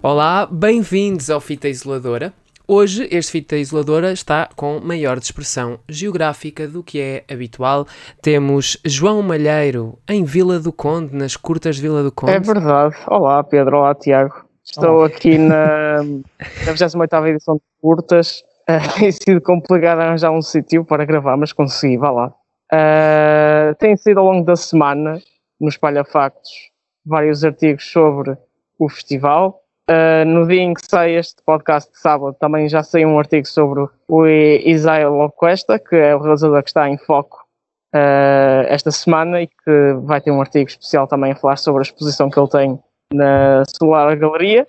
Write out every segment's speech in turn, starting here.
Olá, bem-vindos ao Fita Isoladora. Hoje, este Fita Isoladora está com maior dispersão geográfica do que é habitual. Temos João Malheiro em Vila do Conde, nas curtas de Vila do Conde. É verdade. Olá, Pedro. Olá, Tiago. Estou aqui na, na 28 edição de curtas. Uh, tem sido complicado arranjar um sítio para gravar, mas consegui, vá lá. Uh, tem sido ao longo da semana, no Espalha Factos, vários artigos sobre o festival. Uh, no dia em que sai este podcast de sábado, também já saiu um artigo sobre o Isaiah Locuesta, que é o realizador que está em foco uh, esta semana e que vai ter um artigo especial também a falar sobre a exposição que ele tem na Solar Galeria.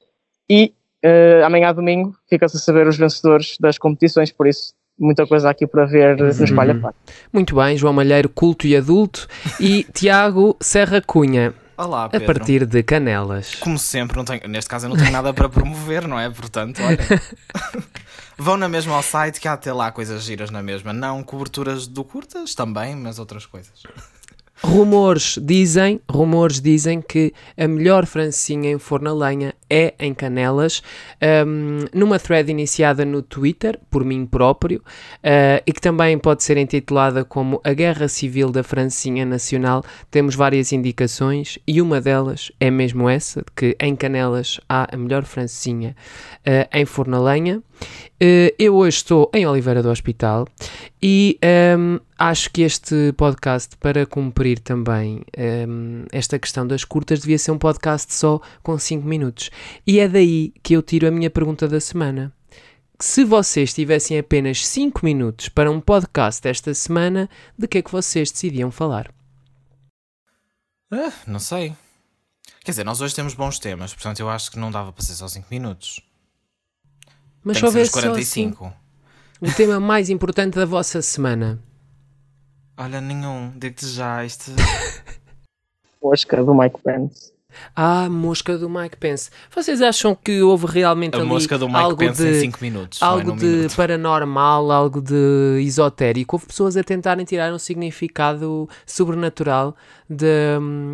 E uh, amanhã, domingo, fica-se a saber os vencedores das competições, por isso muita coisa aqui para ver no Espalha uhum. Muito bem, João Malheiro, culto e adulto, e Tiago Serra Cunha. Olá, Pedro. A partir de Canelas. Como sempre, não tenho, neste caso eu não tenho nada para promover, não é? Portanto, olha. Vão na mesma ao site que há até lá coisas giras na mesma. Não coberturas do curtas também, mas outras coisas. Rumores dizem, rumores dizem que a melhor francinha em forno a lenha é em Canelas, um, numa thread iniciada no Twitter, por mim próprio, uh, e que também pode ser intitulada como A Guerra Civil da Francinha Nacional. Temos várias indicações e uma delas é mesmo essa, de que em Canelas há a melhor francinha uh, em forno a lenha. Uh, eu hoje estou em Oliveira do Hospital e um, acho que este podcast, para cumprir também um, esta questão das curtas, devia ser um podcast só com 5 minutos. E é daí que eu tiro a minha pergunta da semana. Se vocês tivessem apenas 5 minutos para um podcast esta semana, de que é que vocês decidiam falar? Ah, não sei. Quer dizer, nós hoje temos bons temas, portanto eu acho que não dava para ser só 5 minutos. Mas Tem só houvesse 45. Só assim, o tema mais importante da vossa semana. Olha, nenhum. Digo-te já, isto. Mosca do Mike Pence. Ah, mosca do Mike Pence. Vocês acham que houve realmente a ali mosca do Mike algo Pence de, em 5 minutos? Algo é de minuto. paranormal, algo de esotérico? Houve pessoas a tentarem tirar um significado sobrenatural de,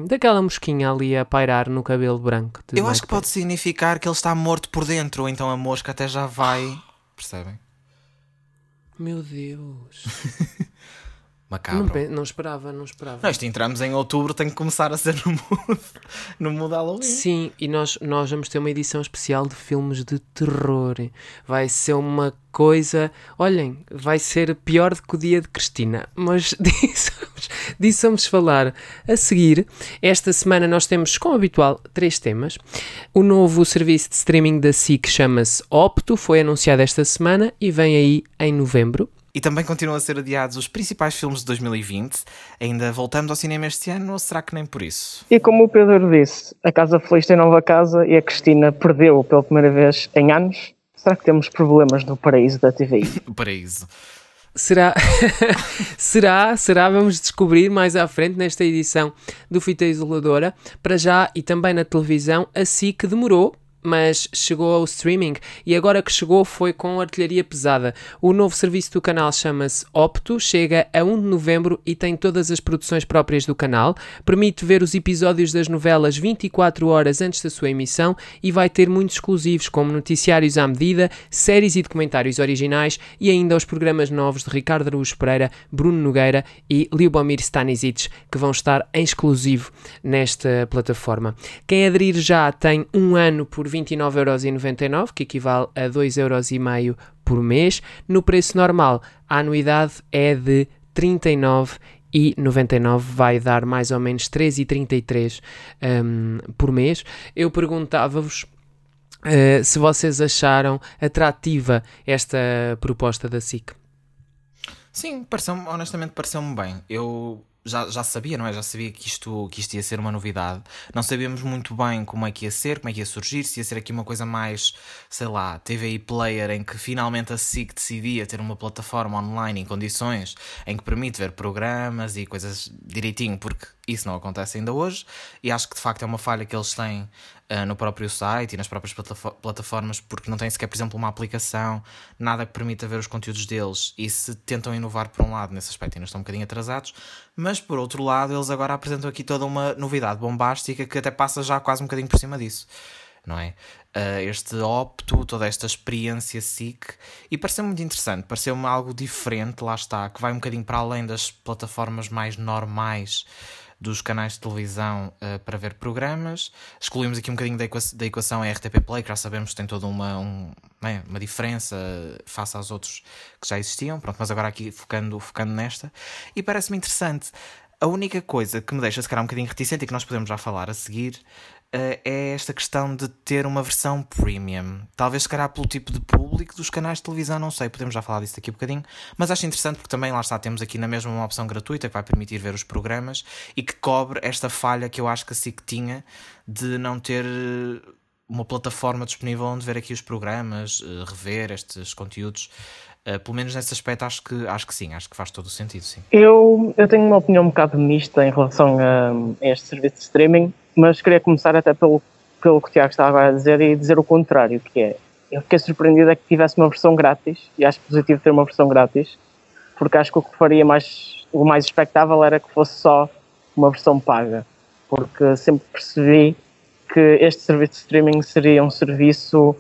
daquela mosquinha ali a pairar no cabelo branco. Eu Mike acho que Pence. pode significar que ele está morto por dentro, ou então a mosca até já vai. Percebem? Meu Deus. Macabro. Não, não, esperava, não esperava. Nós entramos em outubro, tem que começar a ser no mood, no mood Halloween. Sim, e nós, nós vamos ter uma edição especial de filmes de terror. Vai ser uma coisa. Olhem, vai ser pior do que o dia de Cristina. Mas disso, disso vamos falar a seguir. Esta semana nós temos, como habitual, três temas. O novo serviço de streaming da SIC chama-se Opto, foi anunciado esta semana e vem aí em novembro. E também continuam a ser adiados os principais filmes de 2020. Ainda voltamos ao cinema este ano ou será que nem por isso? E como o Pedro disse, a Casa Feliz tem nova casa e a Cristina perdeu pela primeira vez em anos. Será que temos problemas no paraíso da TVI? o paraíso. Será? será? Será? Vamos descobrir mais à frente nesta edição do Fita Isoladora. Para já e também na televisão, assim que demorou mas chegou ao streaming e agora que chegou foi com artilharia pesada. O novo serviço do canal chama-se Opto, chega a 1 de novembro e tem todas as produções próprias do canal. Permite ver os episódios das novelas 24 horas antes da sua emissão e vai ter muitos exclusivos, como noticiários à medida, séries e documentários originais e ainda os programas novos de Ricardo Araújo Pereira, Bruno Nogueira e Liubomir Stanisic, que vão estar em exclusivo nesta plataforma. Quem aderir já tem um ano por 29,99€, que equivale a 2,5€ por mês. No preço normal, a anuidade é de 39 e 99 vai dar mais ou menos 3,33 um, por mês. Eu perguntava-vos uh, se vocês acharam atrativa esta proposta da SIC. Sim, pareceu honestamente pareceu-me bem. Eu já, já sabia, não é? Já sabia que isto, que isto ia ser uma novidade. Não sabíamos muito bem como é que ia ser, como é que ia surgir, se ia ser aqui uma coisa mais, sei lá, TVI Player, em que finalmente a SIC decidia ter uma plataforma online em condições em que permite ver programas e coisas direitinho, porque isso não acontece ainda hoje. E acho que de facto é uma falha que eles têm uh, no próprio site e nas próprias plataformas, porque não têm sequer, por exemplo, uma aplicação, nada que permita ver os conteúdos deles. E se tentam inovar por um lado nesse aspecto, ainda estão um bocadinho atrasados, mas por outro lado, eles agora apresentam aqui toda uma novidade bombástica que até passa já quase um bocadinho por cima disso. Não é? Uh, este opto, toda esta experiência SIC, e pareceu muito interessante, pareceu-me algo diferente, lá está, que vai um bocadinho para além das plataformas mais normais dos canais de televisão uh, para ver programas. Excluímos aqui um bocadinho da, equação, da equação a RTP Play, que já sabemos que tem toda uma, um, é, uma diferença face aos outros que já existiam. Pronto, mas agora aqui focando, focando nesta. E parece-me interessante. A única coisa que me deixa se calhar um bocadinho reticente e que nós podemos já falar a seguir é esta questão de ter uma versão premium. Talvez, se calhar, pelo tipo de público dos canais de televisão, não sei, podemos já falar disso daqui a um bocadinho, mas acho interessante porque também, lá está, temos aqui na mesma uma opção gratuita que vai permitir ver os programas e que cobre esta falha que eu acho que a SIC tinha de não ter uma plataforma disponível onde ver aqui os programas, uh, rever estes conteúdos. Uh, pelo menos nesse aspecto acho que, acho que sim, acho que faz todo o sentido, sim. Eu, eu tenho uma opinião um bocado mista em relação a, a este serviço de streaming mas queria começar até pelo, pelo que o Tiago estava a dizer e dizer o contrário, que é, eu fiquei surpreendido é que tivesse uma versão grátis, e acho positivo ter uma versão grátis, porque acho que o que faria mais, o mais expectável era que fosse só uma versão paga, porque sempre percebi que este serviço de streaming seria um serviço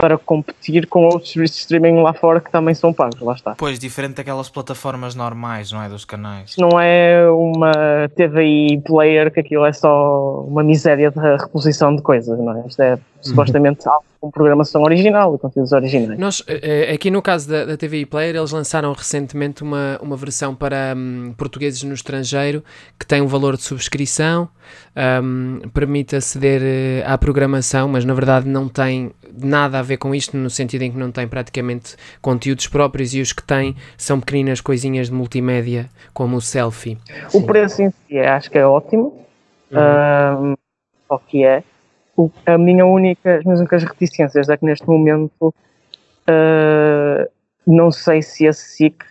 para competir com outros serviços de streaming lá fora que também são pagos, lá está. Pois, diferente daquelas plataformas normais, não é? Dos canais. Não é uma TVI player que aquilo é só uma miséria de reposição de coisas, não é? Isto é supostamente algo com programação original e conteúdos originais. Nós, eh, aqui no caso da, da TVI Player, eles lançaram recentemente uma, uma versão para um, portugueses no estrangeiro que tem um valor de subscrição, um, permite aceder eh, à programação, mas na verdade não tem nada a ver com isto, no sentido em que não tem praticamente conteúdos próprios e os que tem são pequeninas coisinhas de multimédia, como o selfie. O preço em si acho que é ótimo, uhum. um, só que é a minha única, as minhas únicas reticências é que neste momento uh, não sei se a SIC,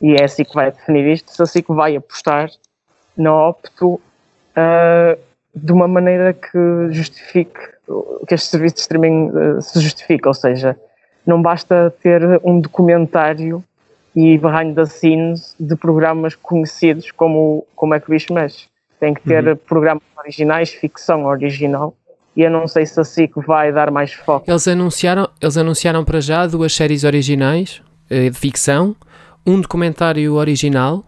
e é a SIC que vai definir isto, se a SIC vai apostar na Opto uh, de uma maneira que justifique, que este serviço de streaming uh, se justifique, ou seja, não basta ter um documentário e behind the scenes de programas conhecidos como, como é que o bicho mexe. Tem que ter uhum. programas originais, ficção original, e eu não sei se a SIC vai dar mais foco. Eles anunciaram, eles anunciaram para já duas séries originais uh, de ficção, um documentário original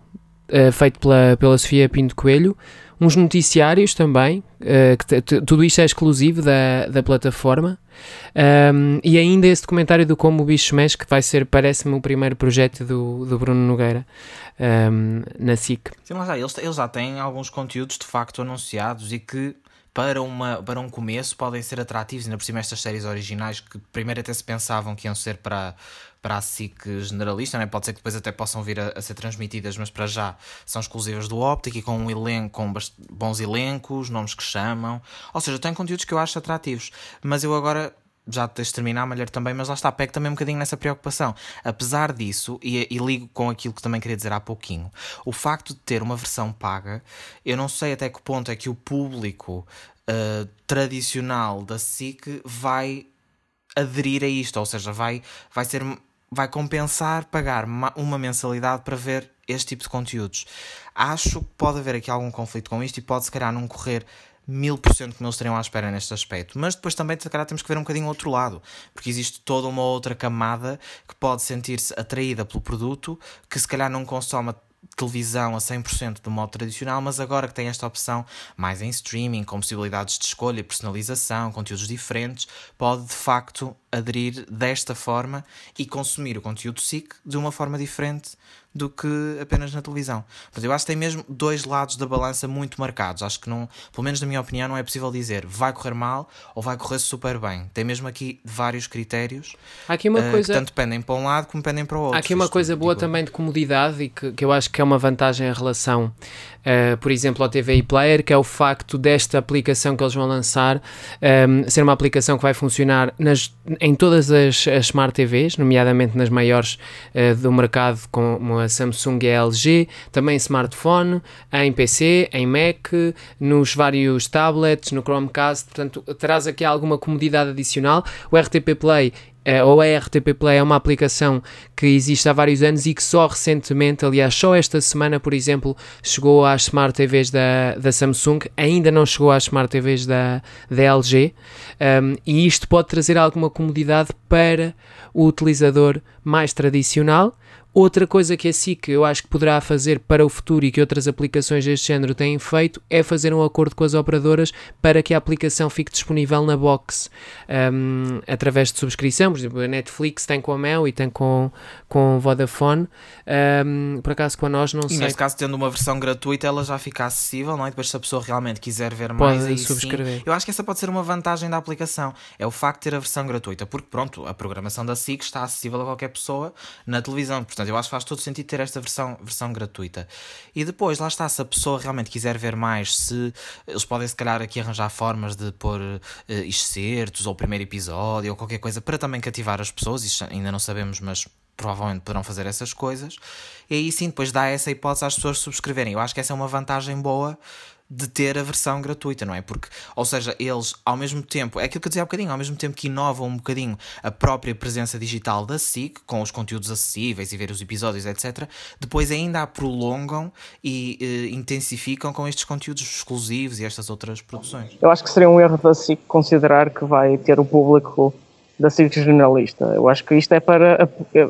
uh, feito pela, pela Sofia Pinto Coelho, uns noticiários também, uh, que tudo isto é exclusivo da, da plataforma, um, e ainda esse documentário do Como o Bicho Mexe, que vai ser, parece-me, o primeiro projeto do, do Bruno Nogueira um, na SIC. Sim, mas já, eles, eles já têm alguns conteúdos de facto anunciados e que para, uma, para um começo podem ser atrativos, ainda por cima estas séries originais que primeiro até se pensavam que iam ser para, para a SIC generalista, né? pode ser que depois até possam vir a, a, ser transmitidas, mas para já são exclusivas do Optic e com um elenco, com bons elencos, nomes que chamam, ou seja, tem conteúdos que eu acho atrativos, mas eu agora já de terminar, Malher também, mas lá está, pego também um bocadinho nessa preocupação. Apesar disso, e, e, ligo com aquilo que também queria dizer há pouquinho, o facto de ter uma versão paga, eu não sei até que ponto é que o público uh, tradicional da SIC vai aderir a isto, ou seja, vai, vai ser vai compensar pagar uma mensalidade para ver este tipo de conteúdos. Acho que pode haver aqui algum conflito com isto e pode se calhar não correr mil por cento como eles estariam à espera neste aspecto. Mas depois também, se calhar, temos que ver um bocadinho o outro lado, porque existe toda uma outra camada que pode sentir-se atraída pelo produto, que se calhar não consome televisão a 100% do modo tradicional, mas agora que tem esta opção mais em streaming, com possibilidades de escolha, personalização, conteúdos diferentes, pode de facto aderir desta forma e consumir o conteúdo SIC de uma forma diferente do que apenas na televisão. Mas eu acho que tem mesmo dois lados da balança muito marcados. Acho que não, pelo menos na minha opinião, não é possível dizer vai correr mal ou vai correr super bem. Tem mesmo aqui vários critérios Há aqui uma uh, coisa... que tanto pendem para um lado como pendem para o outro. Há aqui uma Isto, coisa boa digo, também de comodidade e que, que eu acho que é uma vantagem em relação, uh, por exemplo, ao TVI Player, que é o facto desta aplicação que eles vão lançar um, ser uma aplicação que vai funcionar nas, em todas as, as Smart TVs, nomeadamente nas maiores uh, do mercado, como a Samsung e a LG, também smartphone, em PC, em Mac, nos vários tablets, no Chromecast, portanto, traz aqui alguma comodidade adicional. O RTP Play uh, ou a RTP Play é uma aplicação que existe há vários anos e que só recentemente, aliás, só esta semana, por exemplo, chegou às Smart TVs da, da Samsung, ainda não chegou às Smart TVs da, da LG, um, e isto pode trazer alguma comodidade para o utilizador mais tradicional. Outra coisa que a SIC eu acho que poderá fazer para o futuro e que outras aplicações deste género têm feito é fazer um acordo com as operadoras para que a aplicação fique disponível na box um, através de subscrição. Por exemplo, a Netflix tem com a Mel e tem com, com Vodafone. Um, por acaso com a nós não E sei. neste caso, tendo uma versão gratuita, ela já fica acessível, não é? Depois, se a pessoa realmente quiser ver Pode mais, aí subscrever. sim. Eu acho que essa pode ser uma vantagem da aplicação. É o facto de ter a versão gratuita, porque pronto, a programação da SIC está acessível a qualquer pessoa na televisão. Portanto, eu acho que faz todo sentido ter esta versão, versão gratuita. E depois, lá está, se a pessoa realmente quiser ver mais, se eles podem se calhar aqui arranjar formas de pôr eh, excertos ou primeiro episódio ou qualquer coisa para também cativar as pessoas, isso ainda não sabemos, mas provavelmente poderão fazer essas coisas. E aí sim, depois dá essa hipótese às pessoas subscreverem. Eu acho que essa é uma vantagem boa de ter a versão gratuita, não é? Porque, ou seja, eles ao mesmo tempo, é aquilo que eu dizia há bocadinho, ao mesmo tempo que inovam um bocadinho a própria presença digital da SIC, com os conteúdos acessíveis e ver os episódios, etc., depois ainda a prolongam e eh, intensificam com estes conteúdos exclusivos e estas outras produções. Eu acho que seria um erro da SIC considerar que vai ter o público da SIC generalista. Eu acho que isto é para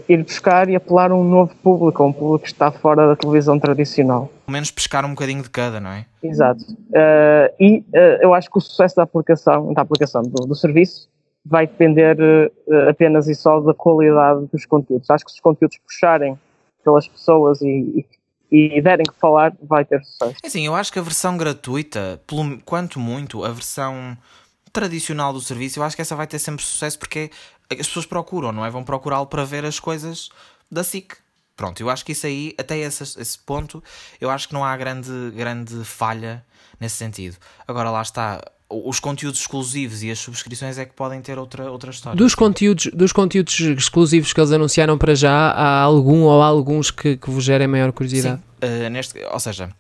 ir buscar e apelar a um novo público, a um público que está fora da televisão tradicional. Pelo menos pescar um bocadinho de cada, não é? Exato. Eh, e eh, eu acho que o sucesso da aplicação, da aplicação do, do serviço vai depender eh, apenas e só da qualidade dos conteúdos. Acho que se os conteúdos puxarem pelas pessoas e, e, e derem que falar, vai ter sucesso. É assim, eu acho que a versão gratuita, pelo, quanto muito, a versão tradicional do serviço, eu acho que essa vai ter sempre sucesso porque as pessoas procuram, não é? Vão procurá-lo para ver as coisas da SIC. Pronto, eu acho que isso aí, até esse, esse ponto, eu acho que não há grande, grande falha nesse sentido. Agora lá está, os conteúdos exclusivos e as subscrições é que podem ter outra, outra história. Dos conteúdos, dos conteúdos exclusivos que eles anunciaram para já, há algum ou há alguns que, que vos gerem maior curiosidade? Sim, eh, neste, ou seja,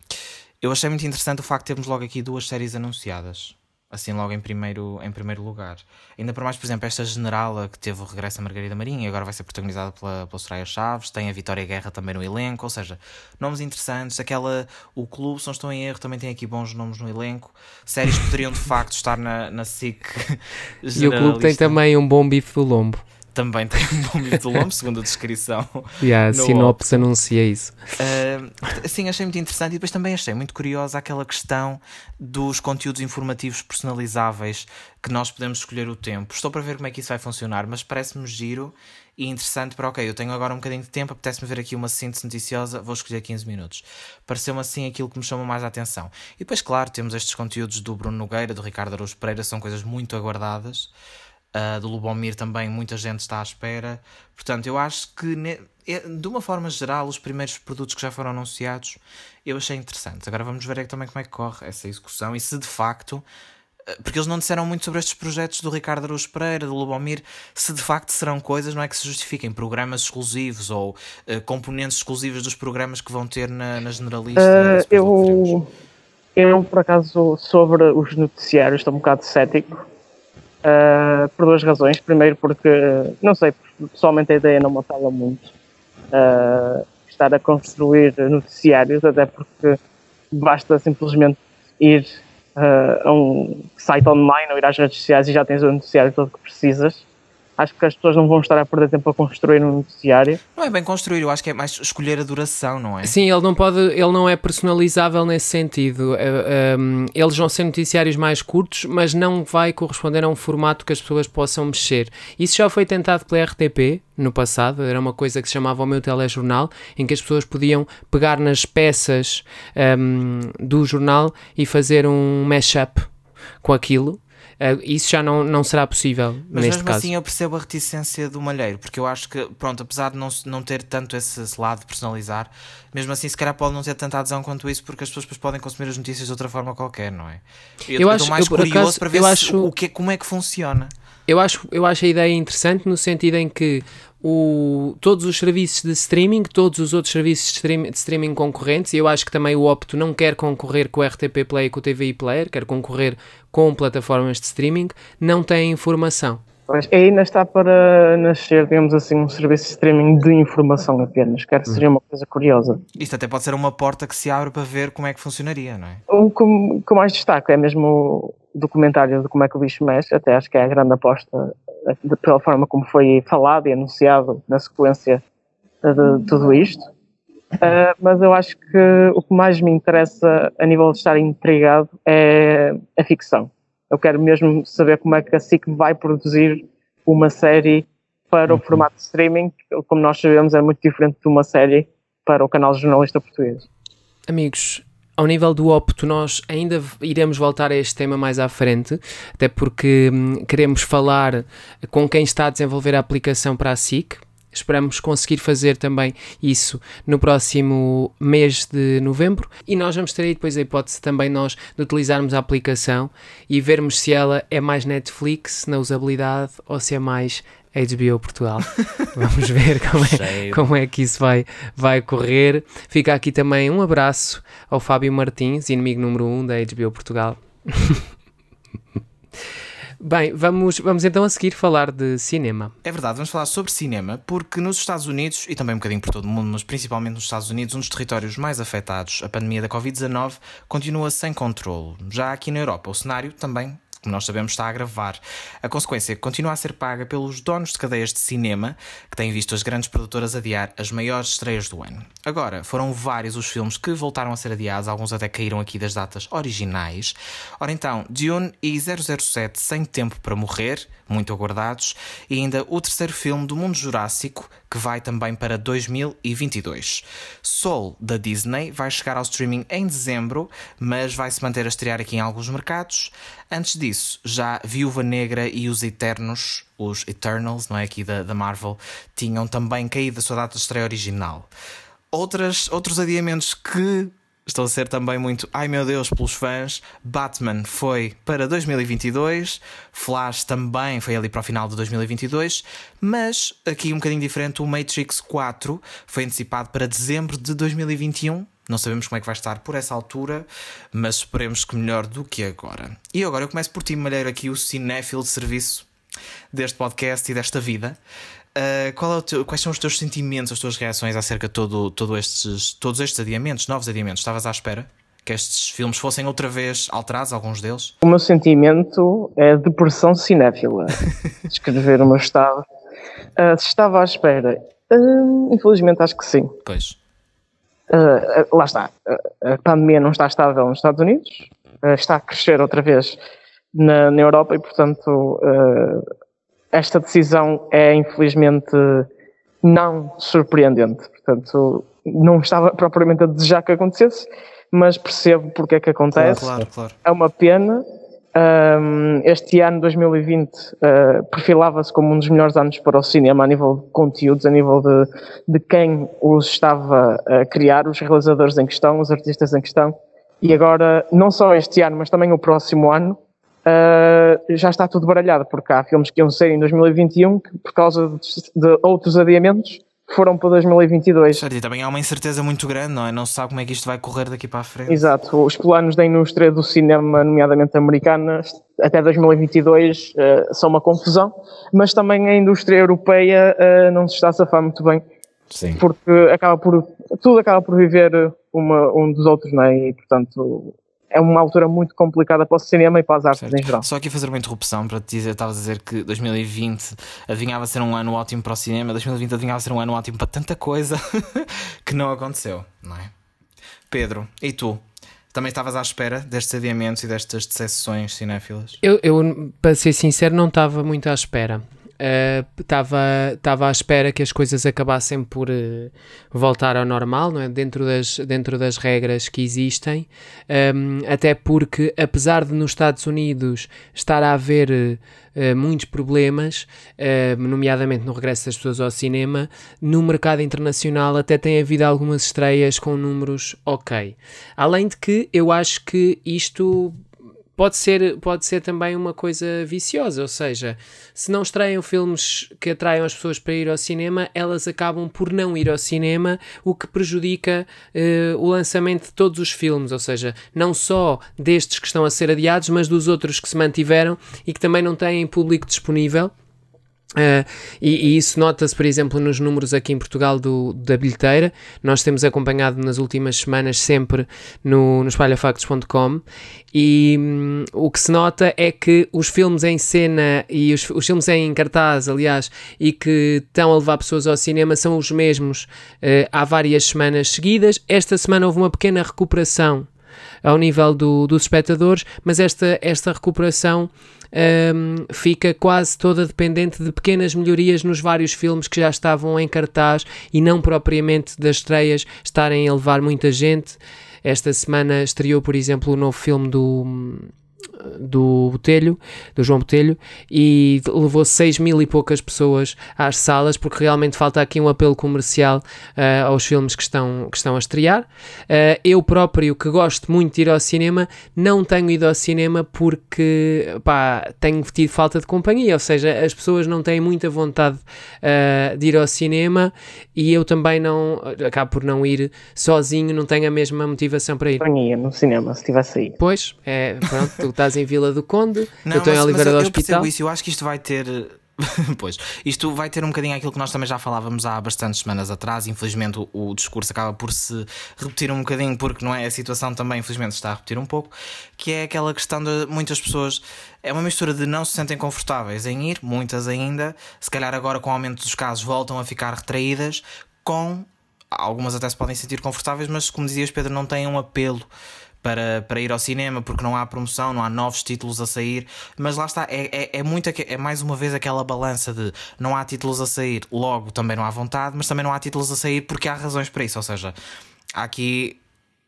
eu achei muito interessante o facto de termos logo aqui duas séries anunciadas. Assim, logo em primeiro, em primeiro lugar. Ainda por mais, por exemplo, esta Generala que teve o regresso a Margarida Marinha e agora vai ser protagonizada pela, pela Soraya Chaves, tem a Vitória Guerra também no elenco, ou seja, nomes interessantes. Aquela, o clube, se não estou em erro, também tem aqui bons nomes no elenco. Séries que poderiam de facto estar na, na SIC. E o clube tem também um bom bife do lombo. Também tem um bom bife do lombo, segundo a descrição. E a No Sinopse anuncia isso. Uh, sim, achei muito interessante e depois também achei muito curiosa aquela questão dos conteúdos informativos personalizáveis que nós podemos escolher o tempo. Estou para ver como é que isso vai funcionar, mas parece-me giro e interessante para, ok, eu tenho agora um bocadinho de tempo, apetece-me ver aqui uma síntese noticiosa, vou escolher 15 minutos. Pareceu-me assim aquilo que me chama mais a atenção. E depois, claro, temos estes conteúdos do Bruno Nogueira, do Ricardo Araújo Pereira, são coisas muito aguardadas. Uh, do Lubomir também muita gente está à espera. Portanto, eu acho que ne- é- de uma forma geral, os primeiros produtos que já foram anunciados eu achei interessante. Agora vamos ver é também como é que corre essa execução e se de facto. uh, Porque eles não disseram muito sobre estes projetos do Ricardo Araújo Pereira, do Lubomir, se de facto serão coisas, não é que se justifiquem programas exclusivos ou uh, componentes exclusivos dos programas que vão ter na, na generalista. Veremos. eu, eu, por acaso, sobre os noticiários, estou um bocado cético. Eh, por duas razões. Primeiro, porque, não sei, pessoalmente a ideia não me fala muito. eh, estar a construir noticiários, até porque basta simplesmente ir eh, a um site online ou ir às redes sociais e já tens o noticiário todo que precisas. Acho que as pessoas não vão estar a perder tempo a construir um noticiário. Não é bem construir, eu acho que é mais escolher a duração, não é? Sim, ele não pode, ele não é personalizável nesse sentido. Uh, um, eles vão ser noticiários mais curtos, mas não vai corresponder a um formato que as pessoas possam mexer. Isso já foi tentado pela RTP no passado, era uma coisa que se chamava o meu telejornal, em que as pessoas podiam pegar nas peças um, do jornal e fazer um mashup com aquilo Uh, isso já não, não será possível Mas neste mesmo caso. assim eu percebo a reticência do Malheiro, porque eu acho que, pronto, apesar de não, não ter tanto esse lado de personalizar, mesmo assim se calhar pode não ter tanta adesão quanto isso, porque as pessoas depois podem consumir as notícias de outra forma qualquer, não é? Eu, eu estou mais eu, curioso acaso, para ver acho, o que, como é que funciona. Eu acho, eu acho a ideia interessante no sentido em que o, todos os serviços de streaming, todos os outros serviços de, stream, de streaming concorrentes, e eu acho que também o Opto não quer concorrer com o RTP Play e com o TVI Player, quer concorrer com plataformas de streaming, não têm informação. Mas ainda está para nascer, digamos assim, um serviço de streaming de informação apenas. Quero que seja uma coisa curiosa. Isto até pode ser uma porta que se abre para ver como é que funcionaria, não é? O que mais destaco é mesmo o documentário de como é que o bicho mexe, até acho que é a grande aposta pela forma como foi falado e anunciado na sequência de tudo isto. Uh, mas eu acho que o que mais me interessa a nível de estar intrigado é a ficção. Eu quero mesmo saber como é que a SIC vai produzir uma série para o uhum. formato de streaming, que, como nós sabemos, é muito diferente de uma série para o canal jornalista português. Amigos, ao nível do Opto, nós ainda iremos voltar a este tema mais à frente, até porque hum, queremos falar com quem está a desenvolver a aplicação para a SIC. Esperamos conseguir fazer também isso no próximo mês de novembro e nós vamos ter aí depois a hipótese também nós de utilizarmos a aplicação e vermos se ela é mais Netflix na usabilidade ou se é mais HBO Portugal. Vamos ver como é, como é que isso vai, vai correr. Fica aqui também um abraço ao Fábio Martins, inimigo número 1 um da HBO Portugal. Bem, vamos, vamos então a seguir falar de cinema. É verdade, vamos falar sobre cinema, porque nos Estados Unidos, e também um bocadinho por todo o mundo, mas principalmente nos Estados Unidos, um dos territórios mais afetados, a pandemia da Covid-19, continua sem controle. Já aqui na Europa, o cenário também como nós sabemos, está a agravar. A consequência continua a ser paga pelos donos de cadeias de cinema, que têm visto as grandes produtoras adiar as maiores estreias do ano. Agora, foram vários os filmes que voltaram a ser adiados, alguns até caíram aqui das datas originais. Ora então, Dune e 007 Sem Tempo para Morrer, muito aguardados, e ainda o terceiro filme do mundo jurássico, que vai também para 2022. Soul, da Disney, vai chegar ao streaming em dezembro, mas vai se manter a estrear aqui em alguns mercados. Antes disso, já Viúva Negra e os Eternos, os Eternals, não é aqui da, da Marvel, tinham também caído da sua data de estreia original. Outras, outros adiamentos que estão a ser também muito, ai meu Deus, pelos fãs. Batman foi para 2022, Flash também foi ali para o final de 2022, mas aqui um bocadinho diferente, o Matrix 4 foi antecipado para dezembro de 2021. Não sabemos como é que vai estar por essa altura, mas esperemos que melhor do que agora. E agora eu começo por ti, Malheiro, aqui o cinéfilo de serviço deste podcast e desta vida. Uh, é teu, quais são os teus sentimentos, as tuas reações acerca de todo, todo estes, todos estes adiamentos, novos adiamentos? Estavas à espera que estes filmes fossem outra vez alterados, alguns deles? O meu sentimento é depressão cinéfila. Escrever o meu estado. Uh, se estava à espera, uh, infelizmente acho que sim. Pois. lá está. a pandemia não está estável nos Estados Unidos, está a crescer outra vez na, na Europa e, portanto, esta decisão é infelizmente não surpreendente. Portanto, não estava propriamente a desejar que acontecesse, mas percebo porque é que acontece. Claro, claro, claro. É uma pena. Este ano, 2020, uh, perfilava-se como um dos melhores anos para o cinema a nível de conteúdos, a nível de, de quem os estava a criar, os realizadores em questão, os artistas em questão. E agora, não só este ano, mas também o próximo ano, uh, já está tudo baralhado, porque há filmes que iam ser em 2021 que, por causa de, de outros adiamentos, foram para 2022. E também há uma incerteza muito grande, não é? Não se sabe como é que isto vai correr daqui para a frente. Exato. Os planos da indústria do cinema, nomeadamente americana, até 2022 uh, são uma confusão, mas também a indústria europeia uh, não se está a safar muito bem. Sim. Porque acaba por, tudo acaba por viver uma, um dos outros, não é? E, portanto, é uma altura muito complicada para o cinema e para as artes certo. em geral. Só aqui fazer uma interrupção para te dizer, estavas a dizer que 2020 adivinhava ser um ano ótimo para o cinema, 2020 adivinhava ser um ano ótimo para tanta coisa que não aconteceu, não é? Pedro, e tu? Também estavas à espera destes adiamentos e destas decepções cinéfilas? Eu, eu, para ser sincero, não estava muito à espera estava uh, à espera que as coisas acabassem por uh, voltar ao normal, não é? dentro, das, dentro das regras que existem, um, até porque, apesar de nos Estados Unidos estar a haver uh, muitos problemas, nomeadamente no regresso das pessoas ao cinema, no mercado internacional até tem havido algumas estreias com números ok. Além de que eu acho que isto pode ser, pode ser também uma coisa viciosa, ou seja, se não estreiam filmes que atraiam as pessoas para ir ao cinema, elas acabam por não ir ao cinema, o que prejudica uh, o lançamento de todos os filmes, ou seja, não só destes que estão a ser adiados, mas dos outros que se mantiveram e que também não têm público disponível. Uh, e, e, isso nota-se, por exemplo, nos números aqui em Portugal do, da bilheteira. Nós temos acompanhado nas últimas semanas sempre no, no espalhafactos.com e hum, o que se nota é que os filmes em cena e os, os, filmes em cartaz, aliás, e que estão a levar pessoas ao cinema são os mesmos uh, há várias semanas seguidas. Esta semana houve uma pequena recuperação ao nível do, dos espectadores, mas esta, esta recuperação um, fica quase toda dependente de pequenas melhorias nos vários filmes que já estavam em cartaz e não propriamente das estreias estarem a levar muita gente. Esta semana estreou, por exemplo, o novo filme do do Botelho, do João Botelho, e levou 6 mil e poucas pessoas às salas, porque realmente falta aqui um apelo comercial uh, aos filmes que estão, que estão a estrear. Uh, eu próprio, que gosto muito de ir ao cinema, não tenho ido ao cinema porque pá, tenho tido falta de companhia, ou seja, as pessoas não têm muita vontade uh, de ir ao cinema e eu também não, acabo por não ir sozinho, não tenho a mesma motivação para ir. Companhia no cinema, se estivesse aí. Pois, é, pronto, tu estás em Vila do Conde, não, eu estou em Oliveira do Hospital. Eu isso, eu acho que isto vai ter. pois, isto vai ter um bocadinho aquilo que nós também já falávamos há bastantes semanas atrás. Infelizmente, o, o, discurso acaba por se repetir um bocadinho, porque não é a situação também, infelizmente, está a repetir um pouco. Que é aquela questão de muitas pessoas. É uma mistura de não se sentem confortáveis em ir, muitas ainda. Se calhar agora, com o aumento dos casos, voltam a ficar retraídas. Com algumas até se podem sentir confortáveis, mas como dizias, Pedro, não têm um apelo para, para ir ao cinema porque não há promoção, não há novos títulos a sair. Mas lá está, é, é, é, muito, é mais uma vez aquela balança de não há títulos a sair, logo também não há vontade, mas também não há títulos a sair porque há razões para isso. Ou seja, há aqui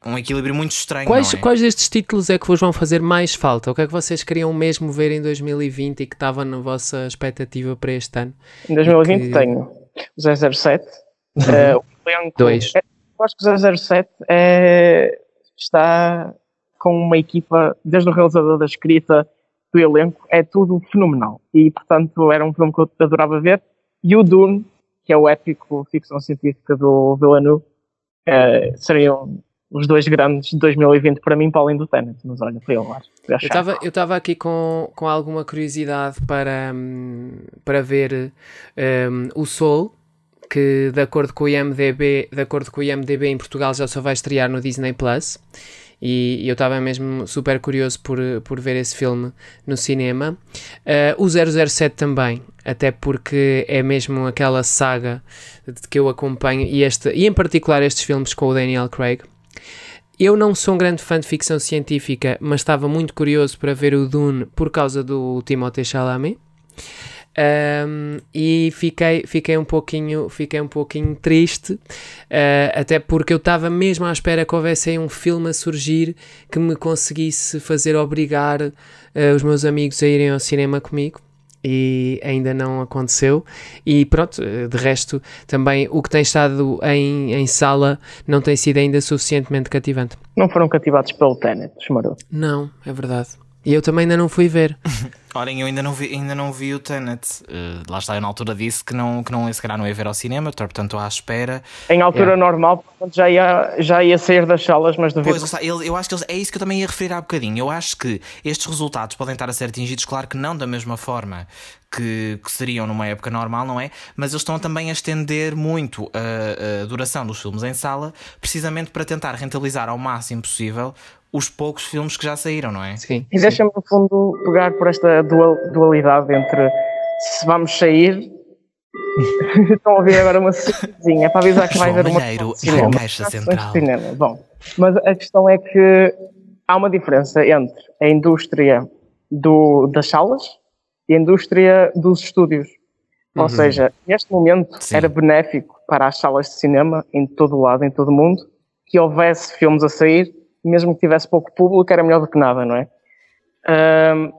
um equilíbrio muito estranho. Quais, é? quais destes títulos é que vos vão fazer mais falta? O que é que vocês queriam mesmo ver em 2020 e que estava na vossa expectativa para este ano? Em 2020 que... tenho o 007, uh, o Leão. Dois. É, eu acho que o 007 é está com uma equipa, desde o realizador da escrita, do elenco, é tudo fenomenal. E, portanto, era um filme que eu adorava ver. E o Dune, que é o épico ficção científica do Villeneuve, é, seriam os dois grandes de 2020 para mim, para além do Tenet. Mas olha, foi ao ar. Eu estava aqui com, com alguma curiosidade para, hum, para ver um, o Soul, que de acordo com o IMDB, de acordo com o IMDB em Portugal já só vai estrear no Disney Plus. E, eu estava mesmo super curioso por, por ver esse filme no cinema. Uh, o 007 também, até porque é mesmo aquela saga de que eu acompanho e, este, e em particular estes filmes com o Daniel Craig. Eu não sou um grande fã de ficção científica, mas estava muito curioso para ver o Dune por causa do Timothée Chalamet. Um, e fiquei, fiquei, um pouquinho, fiquei um pouquinho triste, uh, até porque eu estava mesmo à espera que houvesse aí um filme a surgir que me conseguisse fazer obrigar uh, os meus amigos a irem ao cinema comigo. E ainda não aconteceu, e pronto, de resto, também o que tem estado em, em sala não tem sido ainda suficientemente cativante. Não foram cativados pelo Tenet, Esmarou? Não, é verdade. E eu também ainda não fui ver. Ora, eu ainda não vi, ainda não vi o Tenet. Uh, lá está, eu na altura disse que não, que não, se calhar não ia ver ao cinema, portanto estou à espera. Em altura é. normal, portanto já ia, já ia sair das salas, mas duvido. Pois, está, eu, eu acho que eles, é isso que eu também ia referir há bocadinho. Eu acho que estes resultados podem estar a ser atingidos, claro que não da mesma forma que, que, seriam numa época normal, não é? Mas eles estão também a estender muito a, a, duração dos filmes em sala, precisamente para tentar rentabilizar ao máximo possível os poucos filmes que já saíram, não é? Sim. E deixa-me, no fundo, pegar por esta dual, dualidade entre se vamos sair. Estão a ver agora uma coisinha para avisar que vai João haver uma. Malheiro e cinema. a Caixa Central. Cinema. Bom, mas a questão é que há uma diferença entre a indústria do, das salas e a indústria dos estúdios. Ou Uhum. seja, neste momento Sim. era benéfico para as salas de cinema em todo o lado, em todo o mundo, que houvesse filmes a sair, mesmo que tivesse pouco público, era melhor do que nada, não é?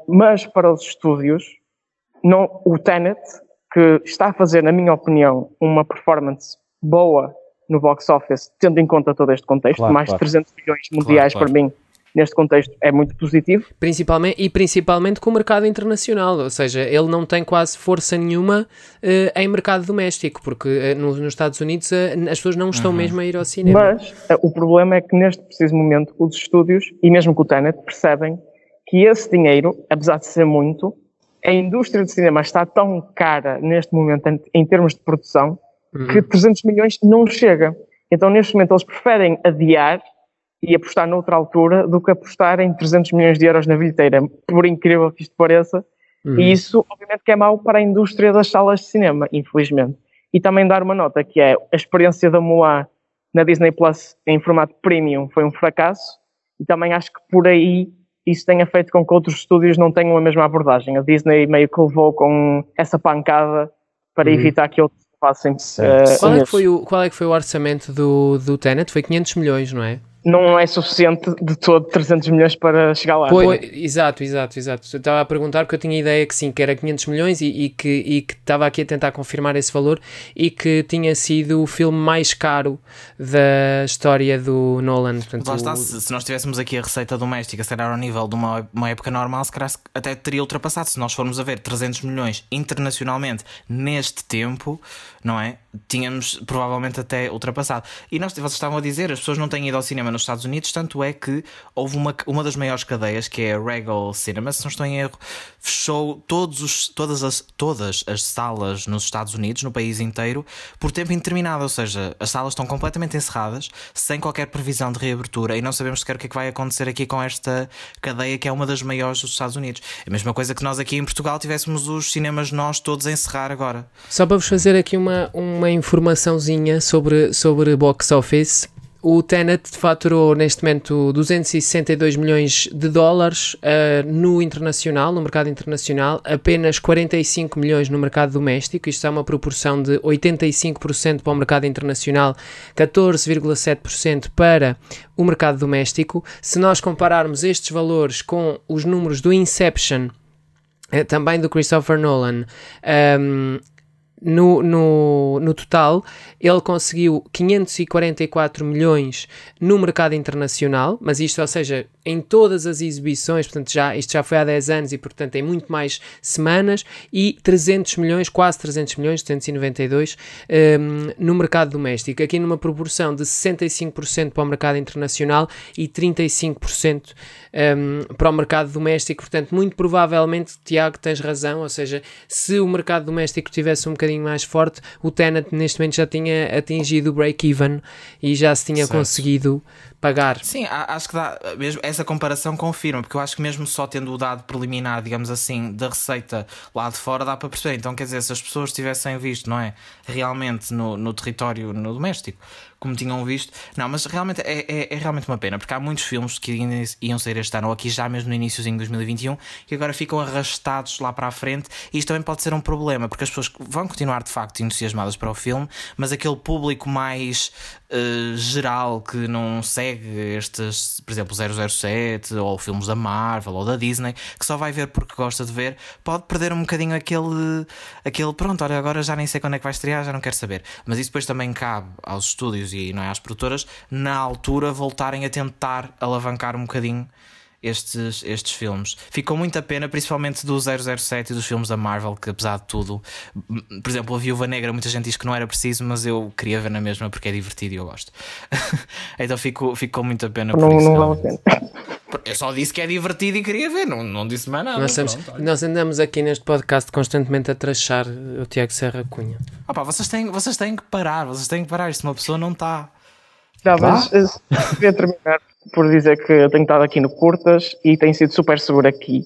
Mas para os estúdios, não, o Tenet, que está a fazer, na minha opinião, uma performance boa no box office, tendo em conta todo este contexto, Claro, mais claro. de 300 milhões mundiais claro. para mim, neste contexto, é muito positivo. Principalmente, e principalmente com o mercado internacional, ou seja, ele não tem quase força nenhuma eh, em mercado doméstico, porque eh, no- nos Estados Unidos eh, as pessoas não estão mesmo a ir ao cinema. Mas o problema é que neste preciso momento os estúdios, e mesmo com o Tenet, percebem que esse dinheiro, apesar de ser muito, a indústria de cinema está tão cara neste momento em, em termos de produção que 300 milhões não chega. Então neste momento eles preferem adiar e apostar noutra altura do que apostar em 300 milhões de euros na bilheteira, por incrível que isto pareça. E isso, obviamente, que é mau para a indústria das salas de cinema, infelizmente. E também dar uma nota, que é a experiência da Mulan na Disney Plus em formato premium foi um fracasso, e também acho que por aí isso tenha feito com que outros estúdios não tenham a mesma abordagem. A Disney meio que levou com essa pancada para evitar que outros façam. Certo. eh, Qual, é que foi o, qual é que foi o orçamento do, do Tenet? Foi 500 milhões, não é? Não é suficiente de todo 300 milhões para chegar lá. Pois, exato, exato, exato. Eu estava a perguntar porque eu tinha a ideia que sim, que era 500 milhões e, e que e que estava aqui a tentar confirmar esse valor e que tinha sido o filme mais caro da história do Nolan. Portanto, Lá está, o- se, se nós tivéssemos aqui a receita doméstica, se calhar ao nível de uma, uma época normal, se calhar até teria ultrapassado. Se nós formos a ver 300 milhões internacionalmente neste tempo, não é? Tínhamos provavelmente até ultrapassado. E nós, vocês estavam a dizer, as pessoas não têm ido ao cinema nos Estados Unidos, tanto é que houve uma, uma das maiores cadeias, que é a Regal Cinema, se não estou em erro, fechou todos os, todas, as, todas as salas nos Estados Unidos, no país inteiro, por tempo indeterminado. Ou seja, as salas estão completamente encerradas, sem qualquer previsão de reabertura, e não sabemos sequer o que é que vai acontecer aqui com esta cadeia, que é uma das maiores dos Estados Unidos. É a mesma coisa que nós aqui em Portugal tivéssemos os cinemas nós todos a encerrar agora. Só para vos fazer aqui uma, uma informaçãozinha sobre, sobre box office. O Tenet faturou neste momento 262 milhões de dólares eh, no internacional, no mercado internacional, apenas 45 milhões no mercado doméstico. Isto é uma proporção de 85% para o mercado internacional, 14,7% para o mercado doméstico. Se nós compararmos estes valores com os números do Inception, eh, também do Christopher Nolan, ehm, no, no, no total, ele conseguiu 544 milhões no mercado internacional, mas isto, ou seja, em todas as exibições, portanto, já, isto já foi há 10 anos e, portanto, em muito mais semanas, e 300 milhões, quase 300 milhões, 292, um, no mercado doméstico. Aqui numa proporção de 65% para o mercado internacional e 35% um, para o mercado doméstico. Portanto, muito provavelmente, Tiago, tens razão, ou seja, se o mercado doméstico tivesse um bocadinho mais forte, o Tenet neste momento já tinha atingido o break-even e já se tinha Certo. conseguido pagar. Sim, acho que dá, mesmo essa comparação confirma, porque eu acho que mesmo só tendo o dado preliminar, digamos assim, da receita lá de fora, dá para perceber. Então, quer dizer, se as pessoas tivessem visto, não é? Realmente no, no território, no doméstico, como tinham visto, não, mas realmente é, é, é realmente uma pena, porque há muitos filmes que iam sair este ano, ou aqui já mesmo no iníciozinho de 2021, que agora ficam arrastados lá para a frente, e isto também pode ser um problema, porque as pessoas vão continuar de facto entusiasmadas para o filme, mas aquele público mais eh, geral que não segue estes, por exemplo, 007 ou filmes da Marvel ou da Disney, que só vai ver porque gosta de ver, pode perder um bocadinho aquele, aquele pronto, olha, agora já nem sei quando é que vai estrear, já não quero saber. Mas isso depois também cabe aos estúdios e não é às produtoras, na altura voltarem a tentar alavancar um bocadinho estes, estes filmes. Ficou muita pena, principalmente do 007 e dos filmes da Marvel, que apesar de tudo, por exemplo, a Viúva Negra, muita gente diz que não era preciso, mas eu queria ver na mesma porque é divertido e eu gosto. então ficou, ficou muita pena por Não, isso. não vale a pena. Eu só disse que é divertido e queria ver, não, não disse mais nada. Nós, estamos- Pronto, nós andamos aqui neste podcast constantemente a trachar o Tiago Serra Cunha. Ah pá, vocês, têm, vocês têm que parar, vocês têm que parar, isto uma pessoa não está. Não, mas eh, queria terminar por dizer que eu tenho estado aqui no Curtas e tem sido super seguro aqui.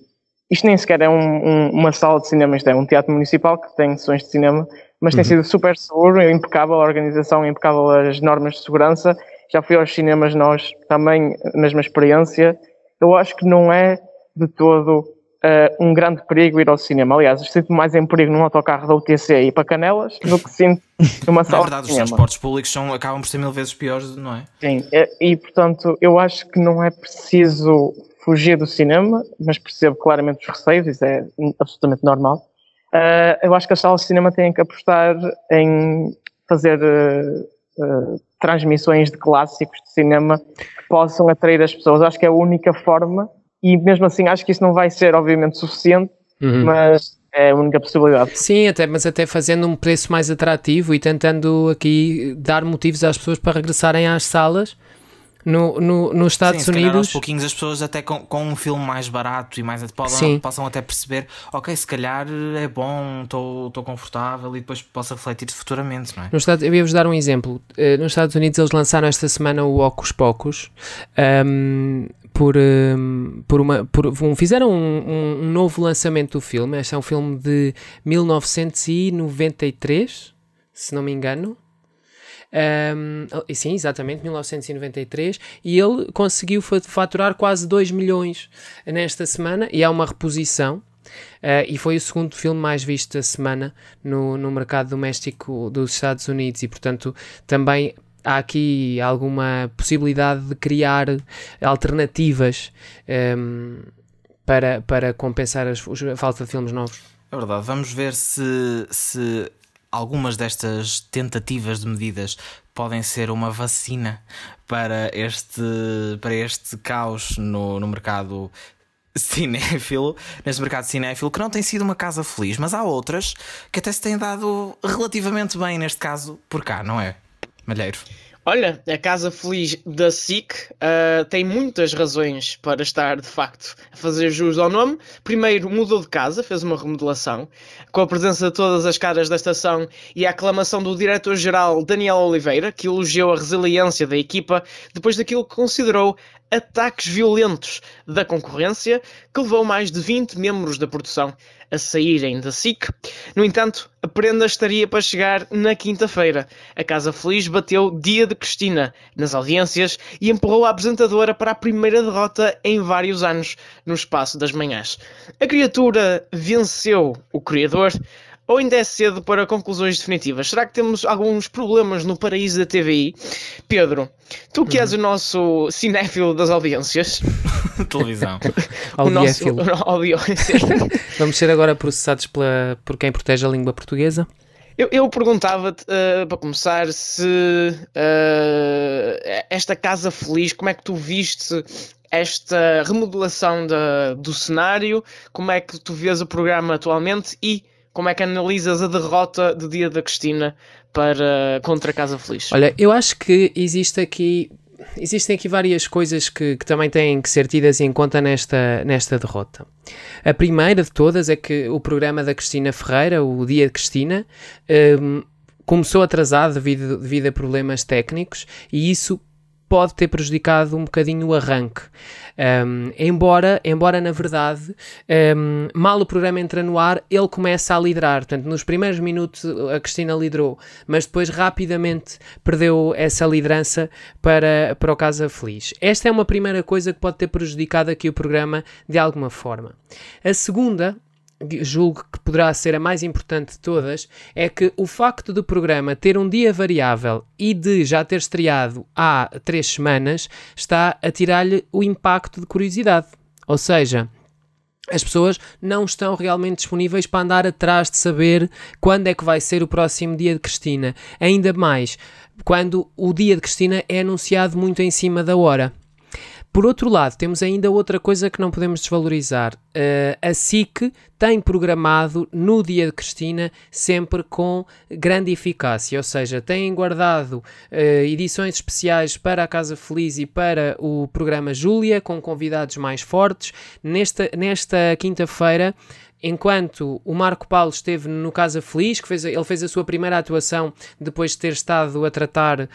Isto nem sequer é um, um, uma sala de cinema, isto é um teatro municipal que tem sessões de cinema, mas uhum. tem sido super seguro, impecável a organização, impecável as normas de segurança. Já fui aos cinemas nós também, mesma experiência. Eu acho que não é de todo uh, um grande perigo ir ao cinema. Aliás, sinto mais em perigo num autocarro da UTC e para Canelas do que sinto numa sala. É verdade, os transportes públicos são, acabam por ser mil vezes piores, não é? Sim, e, e portanto eu acho que não é preciso fugir do cinema, mas percebo claramente os receios, isso é absolutamente normal. Uh, eu acho que as salas de cinema têm que apostar em fazer uh, uh, transmissões de clássicos de cinema que possam atrair as pessoas. Acho que é a única forma e mesmo assim acho que isso não vai ser obviamente suficiente, uhum. mas é a única possibilidade. Sim, até, mas até fazendo um preço mais atrativo e tentando aqui dar motivos às pessoas para regressarem às salas no, no, nos Estados Sim, Unidos. aos pouquinhos as pessoas até com, com um filme mais barato e mais podem, possam até perceber, ok, se calhar é bom, estou confortável e depois possa refletir futuramente, não é? Nos Estados, eu ia-vos dar um exemplo. Uh, nos Estados Unidos eles lançaram esta semana o Ocus Pocus. Um, por, um, por uma por, um, fizeram um, um, novo lançamento do filme. Este é um filme de 1993, se não me engano. Um, sim, exatamente, 1993, e ele conseguiu faturar quase 2 milhões nesta semana, e é uma reposição. Uh, e foi o segundo filme mais visto da semana no, no mercado doméstico dos Estados Unidos, e portanto também há aqui alguma possibilidade de criar alternativas um, para, para compensar as, a falta de filmes novos. É verdade, vamos ver se, se algumas destas tentativas de medidas podem ser uma vacina para este, para este caos no, no mercado cinéfilo, neste mercado cinéfilo, que não tem sido uma casa feliz, mas há outras que até se têm dado relativamente bem, neste caso, por cá, não é? Malheiro. Olha, a Casa Feliz da SIC uh, tem muitas razões para estar, de facto, a fazer jus ao nome. Primeiro, mudou de casa, fez uma remodelação, com a presença de todas as caras da estação e a aclamação do diretor-geral Daniel Oliveira, que elogiou a resiliência da equipa depois daquilo que considerou ataques violentos da concorrência, que levou mais de 20 membros da produção a saírem da SIC. No entanto, a prenda estaria para chegar na quinta-feira. A Casa Feliz bateu Dia de Cristina nas audiências e empurrou a apresentadora para a primeira derrota em vários anos no espaço das manhãs. A criatura venceu o criador ou ainda é cedo para conclusões definitivas? Será que temos alguns problemas no paraíso da TVI? Pedro, tu que és o nosso cinéfilo das audiências. Televisão. o nosso audiência. Vamos ser agora processados pela, por quem protege a língua portuguesa? Eu, eu perguntava-te, uh, para começar, se uh, esta Casa Feliz, como é que tu viste esta remodelação da, do cenário, como é que tu vês o programa atualmente e como é que analisas a derrota do dia da Cristina para, contra a Casa Feliz? Olha, eu acho que existe aqui existem aqui várias coisas que, que, também têm que ser tidas em conta nesta, nesta derrota. A primeira de todas é que o programa da Cristina Ferreira, o Dia de Cristina, um, começou atrasado devido, devido a problemas técnicos e isso pode ter prejudicado um bocadinho o arranque. Um, embora, embora, na verdade, um, mal o programa entra no ar, ele começa a liderar. Portanto, nos primeiros minutos a Cristina liderou, mas depois rapidamente perdeu essa liderança para, para o Casa Feliz. Esta é uma primeira coisa que pode ter prejudicado aqui o programa de alguma forma. A segunda julgo que poderá ser a mais importante de todas, é que o facto do programa ter um dia variável e de já ter estreado há três semanas está a tirar-lhe o impacto de curiosidade. Ou seja, as pessoas não estão realmente disponíveis para andar atrás de saber quando é que vai ser o próximo dia de Cristina. Ainda mais quando o dia de Cristina é anunciado muito em cima da hora. Por outro lado, temos ainda outra coisa que não podemos desvalorizar. Uh, a SIC tem programado no dia de Cristina sempre com grande eficácia, ou seja, têm guardado uh, edições especiais para a Casa Feliz e para o programa Júlia, com convidados mais fortes. Nesta, nesta quinta-feira enquanto o Marco Paulo esteve no Casa Feliz, que fez, ele fez a sua primeira atuação depois de ter estado a tratar uh,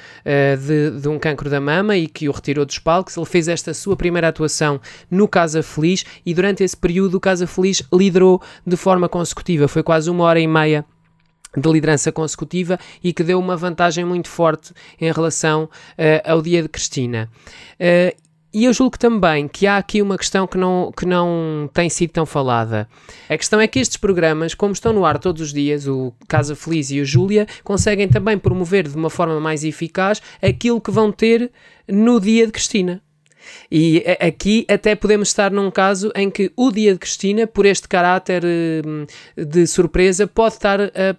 de, de, um cancro da mama e que o retirou dos palcos, ele fez esta sua primeira atuação no Casa Feliz e durante esse período o Casa Feliz liderou de forma consecutiva, foi quase uma hora e meia de liderança consecutiva e que deu uma vantagem muito forte em relação uh, ao dia de Cristina. Uh, e eu julgo também que há aqui uma questão que não, que não tem sido tão falada. A questão é que estes programas, como estão no ar todos os dias, o Casa Feliz e o Júlia, conseguem também promover de uma forma mais eficaz aquilo que vão ter no dia de Cristina. E aqui até podemos estar num caso em que o dia de Cristina, por este caráter hum, de surpresa, pode estar a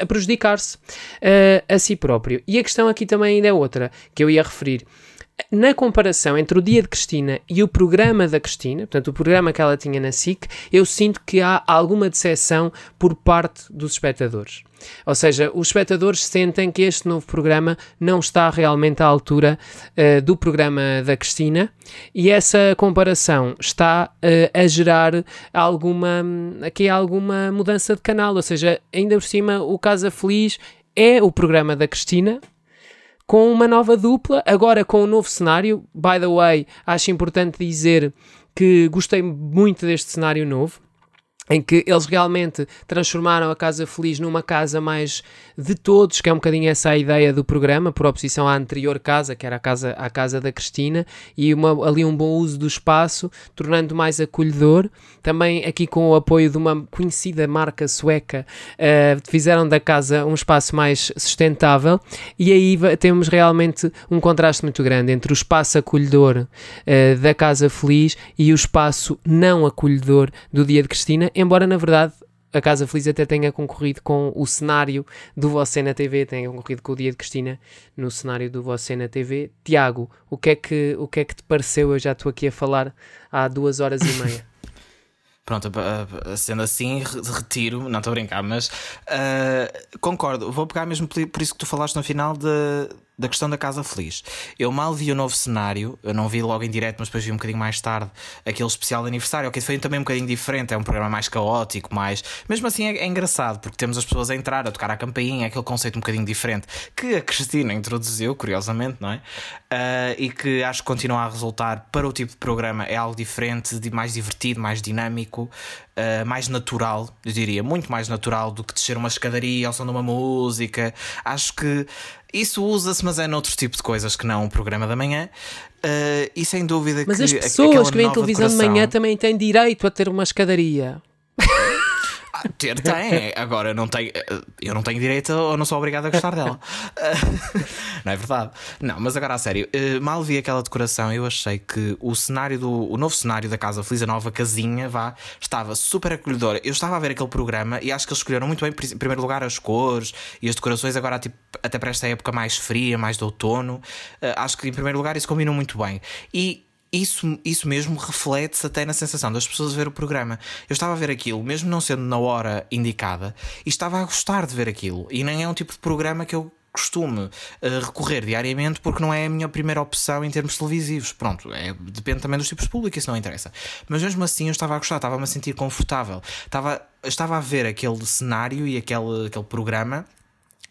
a prejudicar-se uh, a si próprio. E a questão aqui também ainda é outra, que eu ia referir na comparação entre o dia de Cristina e o programa da Cristina, portanto, o programa que ela tinha na SIC, eu sinto que há alguma decepção por parte dos espectadores. Ou seja, os espectadores sentem que este novo programa não está realmente à altura uh, do programa da Cristina e essa comparação está uh, a gerar alguma, aqui alguma mudança de canal. Ou seja, ainda por cima, o Casa Feliz é o programa da Cristina, com uma nova dupla, agora com um novo cenário. By the way, acho importante dizer que gostei muito deste cenário novo em que eles realmente transformaram a Casa Feliz numa casa mais de todos, que é um bocadinho essa a ideia do programa, por oposição à anterior casa, que era a casa, a casa da Cristina, e uma, ali um bom uso do espaço, tornando mais acolhedor. Também aqui com o apoio de uma conhecida marca sueca, uh, fizeram da casa um espaço mais sustentável, e aí temos realmente um contraste muito grande entre o espaço acolhedor uh, da Casa Feliz e o espaço não acolhedor do Dia de Cristina, embora na verdade a Casa Feliz até tenha concorrido com o cenário do Você na TV, tenha concorrido com o Dia de Cristina no cenário do Você na TV. Tiago, o que é que, o que, é que te pareceu? Eu já estou aqui a falar há duas horas e meia. Pronto, sendo assim, retiro, não estou a brincar, mas uh, concordo. Vou pegar mesmo por isso que tu falaste no final de, da questão da Casa Feliz. Eu mal vi o novo cenário, eu não vi logo em direto, mas depois vi um bocadinho mais tarde aquele especial de aniversário, que foi também um bocadinho diferente, é um programa mais caótico, mais. Mesmo assim é, é, engraçado, porque temos as pessoas a entrar, a tocar a campainha, é aquele conceito um bocadinho diferente que a Cristina introduziu, curiosamente, não é? Uh, e que acho que continua a resultar para o tipo de programa, é algo diferente, mais divertido, mais dinâmico. Uh, mais natural, eu diria, muito mais natural do que descer uma escadaria ao som de uma música. Acho que isso usa-se, mas é noutro tipo de coisas que não o programa da manhã. Uh, e sem dúvida mas que. Mas as pessoas que vêm televisão de, de manhã também têm direito a ter uma escadaria. Ter tem, agora não tenho, eu não tenho direito ou não sou obrigado a gostar dela. não é verdade? Não, mas agora a sério, eh, mal vi aquela decoração, eu achei que o cenário do o novo cenário da Casa Feliz, a nova casinha, vá, estava super acolhedora. Eu estava a ver aquele programa e acho que eles escolheram muito bem, em primeiro lugar, as cores e as decorações, agora tipo, até para esta época mais fria, mais de outono. Eh, acho que em primeiro lugar isso combina muito bem. E isso, isso mesmo reflete-se até na sensação das pessoas a ver o programa. Eu estava a ver aquilo, mesmo não sendo na hora indicada, e estava a gostar de ver aquilo. E nem é um tipo de programa que eu costume uh, recorrer diariamente porque não é a minha primeira opção em termos televisivos. Pronto, é, depende também dos tipos de público, isso não interessa. Mas mesmo assim eu estava a gostar, estava-me a sentir confortável. Estava, estava a ver aquele cenário e aquele, aquele programa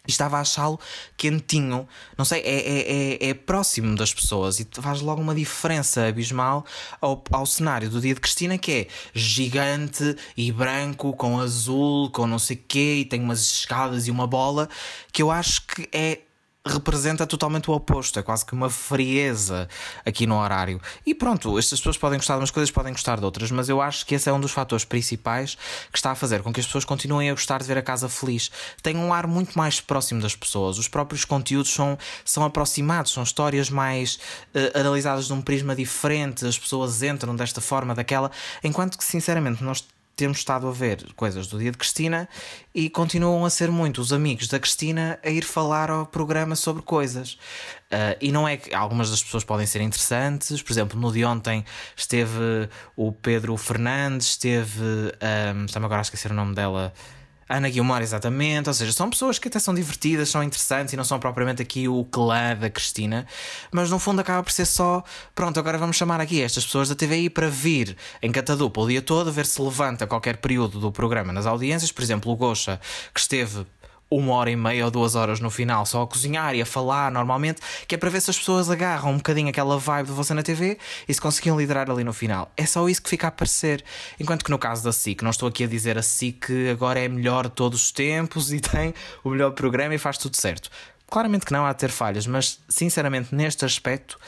estava a achá-lo quentinho, não sei, é, é, é, é, próximo das pessoas e faz logo uma diferença abismal ao, ao cenário do dia de Cristina, que é gigante e branco, com azul, com não sei o quê, e tem umas escadas e uma bola, que eu acho que é representa totalmente o oposto, é quase que uma frieza aqui no horário. E pronto, estas pessoas podem gostar de umas coisas, podem gostar de outras, mas eu acho que esse é um dos fatores principais que está a fazer com que as pessoas continuem a gostar de ver a casa feliz. Tem um ar muito mais próximo das pessoas, os próprios conteúdos são, são aproximados, são histórias mais uh, analisadas de um prisma diferente, as pessoas entram desta forma, daquela, enquanto que sinceramente nós temos estado a ver coisas do dia de Cristina e continuam a ser muito os amigos da Cristina a ir falar ao programa sobre coisas. Uh, e não é que algumas das pessoas podem ser interessantes, por exemplo, no de ontem esteve o Pedro Fernandes, esteve. Um, Está-me agora a esquecer o nome dela. Ana Guilmar, exatamente. Ou seja, são pessoas que até são divertidas, são interessantes e não são propriamente aqui o clã da Cristina, mas no fundo acaba por ser só, pronto, agora vamos chamar aqui estas pessoas da TVI para vir em catadupa o dia todo, ver se levanta qualquer período do programa nas audiências. Por exemplo, o Gosha, que esteve uma hora e meia ou duas horas no final só a cozinhar e a falar normalmente, que é para ver se as pessoas agarram um bocadinho aquela vibe de você na TV e se conseguiam liderar ali no final. É só isso que fica a aparecer. Enquanto que no caso da SIC, não estou aqui a dizer a SIC agora é melhor de todos os tempos e tem o melhor programa e faz tudo certo. Claramente que não há de ter falhas, mas sinceramente neste aspecto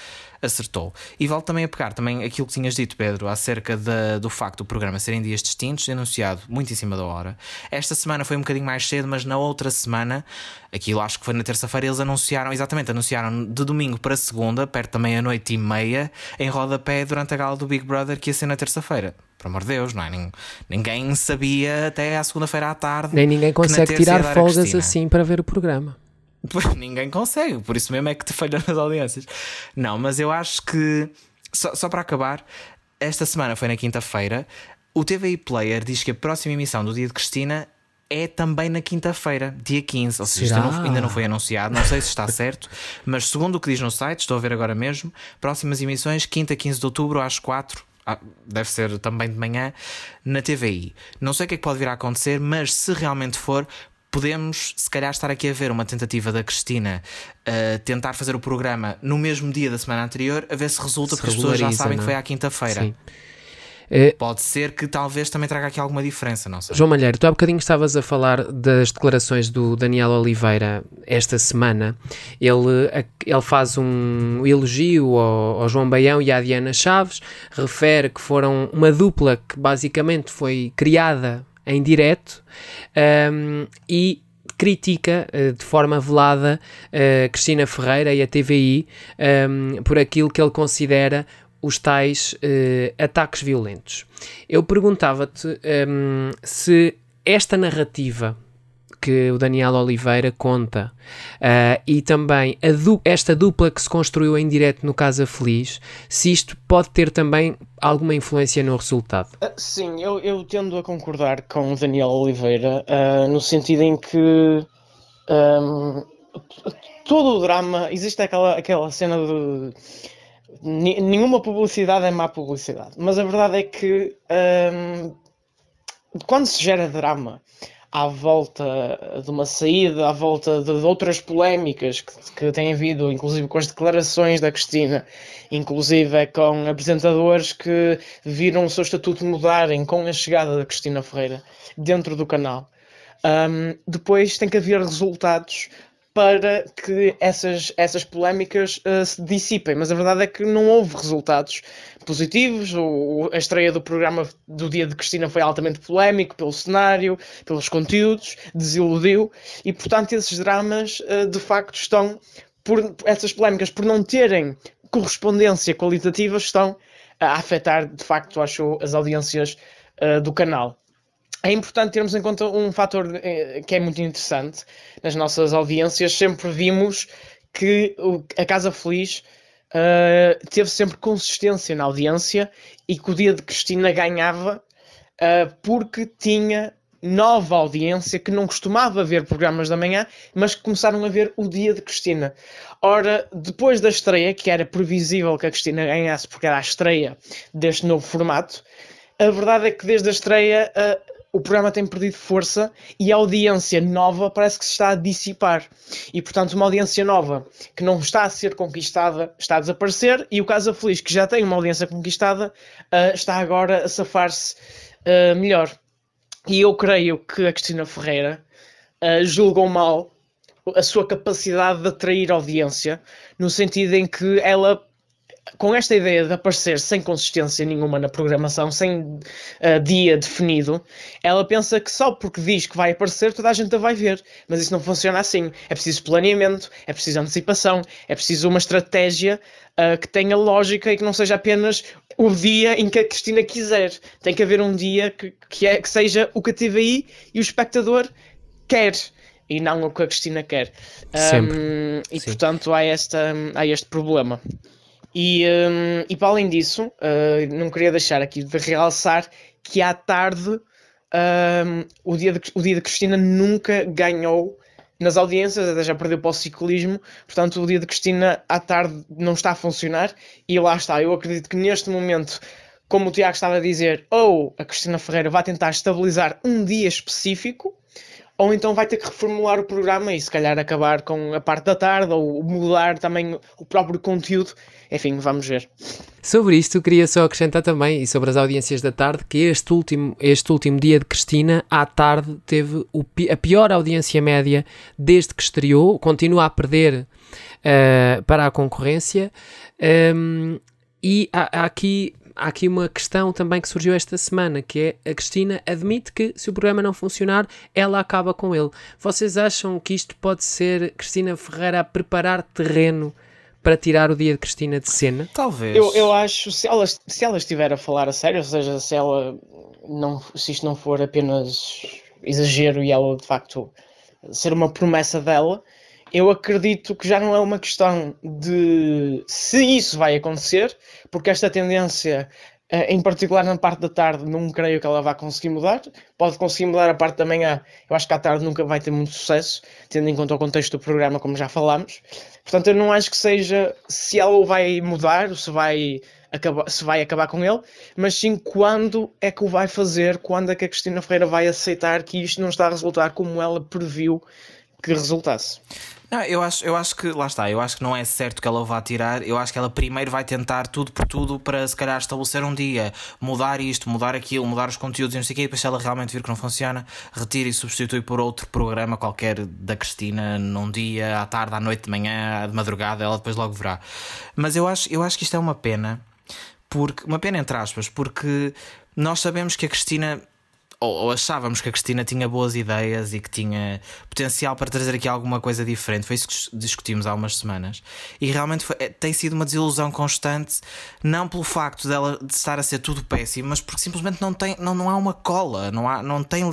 acertou. E vale também a pegar também aquilo que tinhas dito, Pedro, acerca do facto do programa serem dias distintos, anunciado muito em cima da hora. Esta semana foi um bocadinho mais cedo, mas na outra semana, aquilo acho que foi na terça-feira, eles anunciaram, exatamente, anunciaram de domingo para segunda, perto da meia-noite e meia, em rodapé durante a gala do Big Brother, que ia ser na terça-feira. Por amor de Deus, não é? Ninguém sabia até à segunda-feira à tarde. Nem ninguém consegue tirar folgas assim para ver o programa. Ninguém consegue, por isso mesmo é que te falham nas audiências. Não, mas eu acho que, só, só para acabar, esta semana foi na quinta-feira. O TVI Player diz que a próxima emissão do dia de Cristina é também na quinta-feira, dia 15. Ou seja, não, ainda não foi anunciado, não sei se está certo, mas segundo o que diz no site, estou a ver agora mesmo, próximas emissões, quinta, 15 de outubro, às 4. Ah, deve ser também de manhã na TVI. Não sei o que é que pode vir a acontecer, mas se realmente for, podemos, se calhar, estar aqui a ver uma tentativa da Cristina uh, tentar fazer o programa no mesmo dia da semana anterior, a ver se resulta, se porque as pessoas já sabem não? que foi é? à quinta-feira. Uh, Pode ser que talvez também traga aqui alguma diferença, não sei. João Malheiro, tu há bocadinho estavas a falar das declarações do Daniel Oliveira esta semana. Ele, ele faz um elogio ao, ao João Baião e à Diana Chaves, refere que foram uma dupla que basicamente foi criada em direto um, e critica uh, de forma velada uh, Cristina Ferreira e a TVI um, por aquilo que ele considera os tais uh, ataques violentos. Eu perguntava-te um, se esta narrativa que o Daniel Oliveira conta uh, e também du esta dupla que se construiu em direto no Casa Feliz, se isto pode ter também alguma influência no resultado. Uh, sim, eu, eu, tendo a concordar com o Daniel Oliveira uh, no sentido em que um, todo o drama, existe aquela, aquela cena de nenhuma publicidade é má publicidade, mas a verdade é que um, quando se gera drama à volta de uma saída, à volta de, outras polémicas que, que têm havido, inclusive com as declarações da Cristina, inclusive com apresentadores que viram o seu estatuto mudarem com a chegada da Cristina Ferreira dentro do canal. Um, depois tem que haver resultados para que essas, essas polémicas uh, se dissipem, mas a verdade é que não houve resultados positivos. O, a estreia do programa do dia de Cristina foi altamente polémico pelo cenário, pelos conteúdos, desiludiu. E, portanto, esses dramas uh, de facto estão, por essas polémicas, por não terem correspondência qualitativa, estão a afetar de facto, acho, as audiências uh, do canal é importante termos em conta um fator eh, que é muito interessante nas nossas audiências. Sempre vimos que a Casa Feliz uh, teve sempre consistência na audiência e que o dia de Cristina ganhava uh, porque tinha nova audiência que não costumava ver programas da manhã, mas que começaram a ver o dia de Cristina. Ora, depois da estreia, que era previsível que a Cristina ganhasse porque era a estreia deste novo formato, a verdade é que desde a estreia o programa tem perdido força e a audiência nova parece que se está a dissipar. E, portanto, uma audiência nova que não está a ser conquistada está a desaparecer e o Casa Feliz, que já tem uma audiência conquistada, uh, está agora a safar-se uh, melhor. E eu creio que a Cristina Ferreira uh, julgou mal a sua capacidade de atrair audiência, no sentido em que ela com esta ideia de aparecer sem consistência nenhuma na programação, sem uh, dia definido, ela pensa que só porque diz que vai aparecer toda a gente a vai ver. Mas isso não funciona assim. É preciso planeamento, é preciso antecipação, é preciso uma estratégia uh, que tenha lógica e que não seja apenas o dia em que a Cristina quiser. Tem que haver um dia que, que, é, que seja o que a TVI e o espectador quer e não o que a Cristina quer. Sempre. Um, e Sim. portanto há, esta, há este problema. E, um, e para além disso, uh, não queria deixar aqui de realçar que à tarde um, o, dia de, o dia de Cristina nunca ganhou nas audiências, até já perdeu para o ciclismo, portanto o dia de Cristina à tarde não está a funcionar e lá está. Eu acredito que neste momento, como o Tiago estava a dizer, ou a Cristina Ferreira vai tentar estabilizar um dia específico, ou então vai ter que reformular o programa e se calhar acabar com a parte da tarde ou mudar também o próprio conteúdo. Enfim, vamos ver. Sobre isto, queria só acrescentar também, e sobre as audiências da tarde, que este último, este último dia de Cristina, à tarde, teve o, a pior audiência média desde que estreou, continua a perder uh, para a concorrência. Um, e há, há aqui há aqui uma questão também que surgiu esta semana, que é a Cristina admite que se o programa não funcionar, ela acaba com ele. Vocês acham que isto pode ser Cristina Ferreira a preparar terreno para tirar o dia de Cristina de cena? Talvez. Eu, eu acho, se ela, se ela estiver a falar a sério, ou seja, se ela não, se isto não for apenas exagero e ela de facto ser uma promessa dela, eu acredito que já não é uma questão de se isso vai acontecer, porque esta tendência, em particular na parte da tarde, não creio que ela vá conseguir mudar. Pode conseguir mudar a parte da manhã, eu acho que à tarde nunca vai ter muito sucesso, tendo em conta o contexto do programa, como já falámos. Portanto, eu não acho que seja se ela vai mudar, ou se vai acabar, se vai acabar com ele, mas sim quando é que o vai fazer, quando é que a Cristina Ferreira vai aceitar que isto não está a resultar como ela previu que resultasse. Não, eu acho, eu acho que, lá está, eu acho que não é certo que ela vá tirar. Eu acho que ela primeiro vai tentar tudo por tudo para se calhar estabelecer um dia, mudar isto, mudar aquilo, mudar os conteúdos e não sei o quê. E depois, se ela realmente vir que não funciona, retira e substitui por outro programa qualquer da Cristina num dia, à tarde, à noite, de manhã, de madrugada. Ela depois logo verá. Mas eu acho, eu acho que isto é uma pena, porque, uma pena entre aspas, porque nós sabemos que a Cristina ou, ou, achávamos que a Cristina tinha boas ideias e que tinha potencial para trazer aqui alguma coisa diferente. Foi isso que discutimos há umas semanas. E realmente foi, é, tem sido uma desilusão constante, não pelo facto dela de estar a ser tudo péssimo, mas porque simplesmente não, tem, não, não há uma cola, não, há, não tem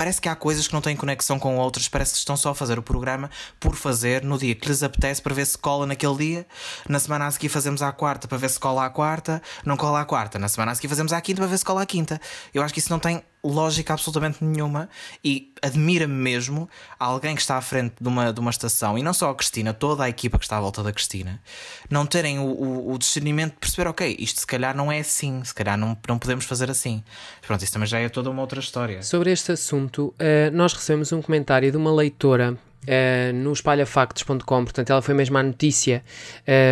parece que há coisas que não têm conexão com outras, parece que estão só a fazer o programa por fazer no dia que lhes apetece para ver se cola naquele dia. Na semana a seguir fazemos à quarta para ver se cola à quarta, não cola à quarta. Na semana a seguir fazemos à quinta para ver se cola à quinta. Eu acho que isso não tem lógica absolutamente nenhuma e admira-me mesmo alguém que está à frente de uma, de uma estação e não só a Cristina, toda a equipa que está à volta da Cristina, não terem o, o, o discernimento de perceber, ok, isto se calhar não é assim, se calhar não, não podemos fazer assim. Pronto, isso também já é toda uma outra história. Sobre este assunto, uh, nós recebemos um comentário de uma leitora Uh, no espalhafactos.com, portanto ela foi mesmo à notícia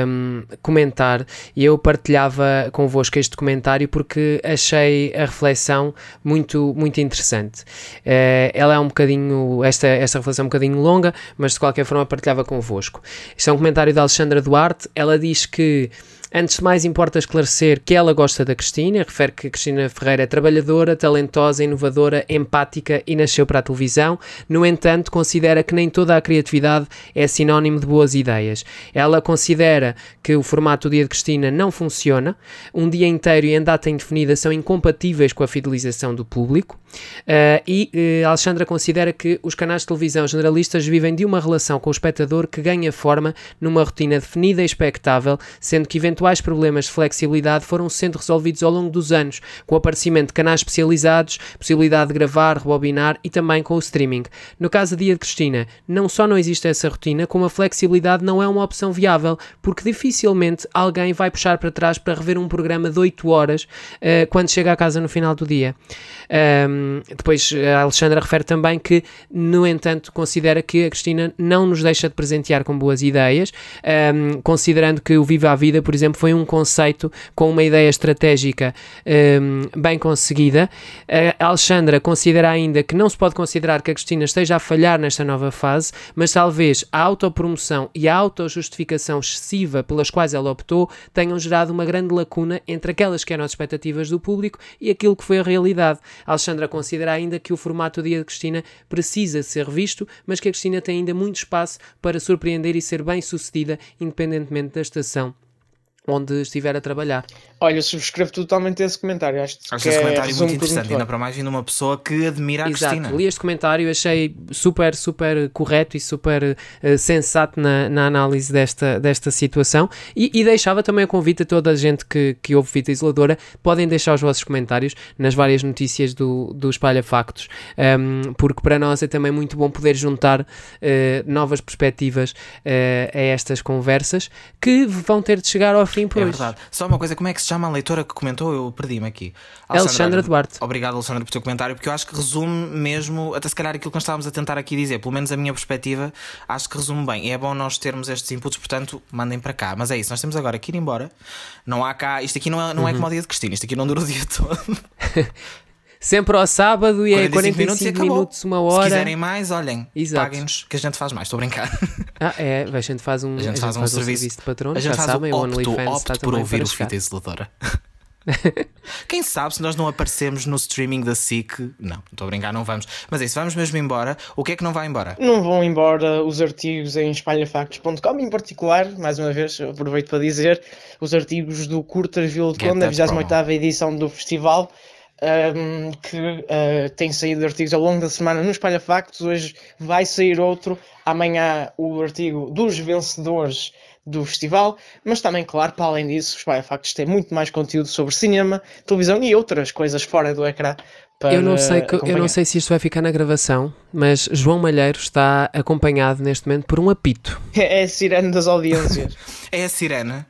um, ehm, comentar e eu partilhava convosco este comentário porque achei a reflexão muito, muito interessante. Uh, ela é um bocadinho, esta, esta reflexão é um bocadinho longa, mas de qualquer forma partilhava convosco. Isto é um comentário da Alexandra Duarte, ela diz que Antes de mais, importa esclarecer que ela gosta da Cristina, refere que Cristina Ferreira é trabalhadora, talentosa, inovadora, empática e nasceu para a televisão. No entanto, considera que nem toda a criatividade é sinónimo de boas ideias. Ela considera que o formato do Dia de Cristina não funciona, um dia inteiro e em data indefinida são incompatíveis com a fidelização do público. Uh, e uh, Alexandra considera que os canais de televisão generalistas vivem de uma relação com o espectador que ganha forma numa rotina definida e expectável, sendo que eventuais problemas de flexibilidade foram sendo resolvidos ao longo dos anos, com o aparecimento de canais especializados, possibilidade de gravar, rebobinar e também com o streaming. No caso da Dia de Cristina, não só não existe essa rotina, como a flexibilidade não é uma opção viável, porque dificilmente alguém vai puxar para trás para rever um programa de 8 horas uh, quando chega à casa no final do dia. Um, depois a Alexandra refere também que, no entanto, considera que a Cristina não nos deixa de presentear com boas ideias, um, considerando que o Viva a Vida, por exemplo, foi um conceito com uma ideia estratégica um, bem conseguida. A Alexandra considera ainda que não se pode considerar que a Cristina esteja a falhar nesta nova fase, mas talvez a autopromoção e a autojustificação excessiva pelas quais ela optou tenham gerado uma grande lacuna entre aquelas que eram as expectativas do público e aquilo que foi a realidade. A Alexandra considera ainda que o formato Dia de Cristina precisa ser revisto, mas que a Cristina tem ainda muito espaço para surpreender e ser bem sucedida, independentemente da estação onde estiver a trabalhar. Olha, subscrevo totalmente esse comentário. Acho, Acho que esse é, comentário muito interessante, ainda para mais vindo uma pessoa que admira a Exato, Cristina. li este comentário, achei super, super correto e super eh, sensato na, na análise desta, desta situação e, e deixava também o convite a toda a gente que, que ouve Fita Isoladora, podem deixar os vossos comentários nas várias notícias do, do Espalha Factos, um, porque para nós é também muito bom poder juntar eh, novas perspectivas eh, a estas conversas que vão ter de chegar ao fim por É hoje. verdade. Só uma coisa, como é que se chama a leitora que comentou? Eu perdi-me aqui. Alexandra olha, Duarte. Obrigado, Alexandra, por teu comentário, porque eu acho que resume mesmo, até se calhar aquilo que nós estávamos a tentar aqui dizer, pelo menos a minha perspectiva, acho que resume bem. E é bom nós termos estes inputs, portanto, mandem para cá. Mas é isso, nós temos agora que ir embora. Não há cá, isto aqui não é, não Uhum. é como o dia de Cristina, isto aqui não dura o dia todo. Sempre ao sábado e é 45 45 acabou. minutos, uma Se hora. quiserem mais, olhem, Exato. paguem-nos, que a gente faz mais, estou a brincar. Ah, é, a gente faz um, A gente faz um serviço- de patrono, A gente já faz sabem, o opto, OnlyFans opto está por ouvir o. Fita Isoladora. Quem sabe se nós não aparecemos no streaming da SIC. Não, estou a brincar, não vamos. Mas é isso, vamos mesmo embora. O que é que não vai embora? Não vão embora os artigos em espalhafactos.com, em particular, mais uma vez, aproveito para dizer, os artigos do Curtas Vila de Get Conde, a that 28 edição do festival, ahm, que ah, tem saído artigos ao longo da semana no Espalha Factos. Hoje vai sair outro, amanhã o artigo dos vencedores do festival, mas também, claro, para além disso, o Espalha Factos tem muito mais conteúdo sobre cinema, televisão e outras coisas fora do ecrã. Para Eu não, sei, que- eu não sei se isto vai ficar na gravação, mas João Malheiro está acompanhado neste momento por um apito. É a sirene das audiências. É a sirene.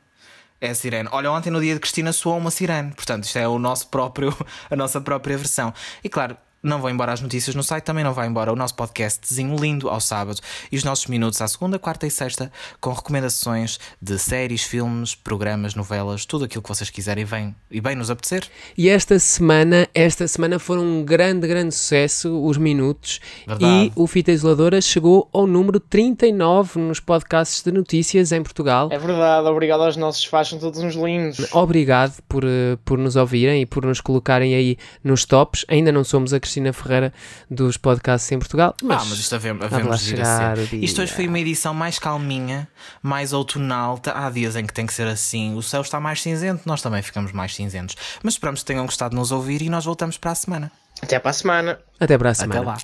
É a sirene. Olha, ontem no dia de Cristina soou uma sirene. Portanto, isto é o nosso próprio, a nossa própria versão. E claro, não vão embora as notícias no site, também não vai embora o nosso podcastzinho lindo ao sábado e os nossos minutos à segunda, quarta e sexta com recomendações de séries, filmes, programas, novelas, tudo aquilo que vocês quiserem e bem, e bem nos apetecer. E esta semana, esta semana foram um grande, grande sucesso os minutos Verdade. e o Fita Isoladora chegou ao número 39 nos podcasts de notícias em Portugal. É verdade, obrigado aos nossos fãs, são todos uns lindos. Obrigado por, eh, por nos ouvirem e por nos colocarem aí nos tops. Ainda não somos a Cristina Ferreira dos podcasts em Portugal, mas, ah, mas isto havemos, havemos de ir a chegar ser. Isto hoje foi uma edição mais calminha, mais outonal. Tá- Há dias em que tem que ser assim. O céu está mais cinzento, nós também ficamos mais cinzentos. Mas esperamos que tenham gostado de nos ouvir e nós voltamos para a semana. Até para a semana. Até para a Até semana. lá.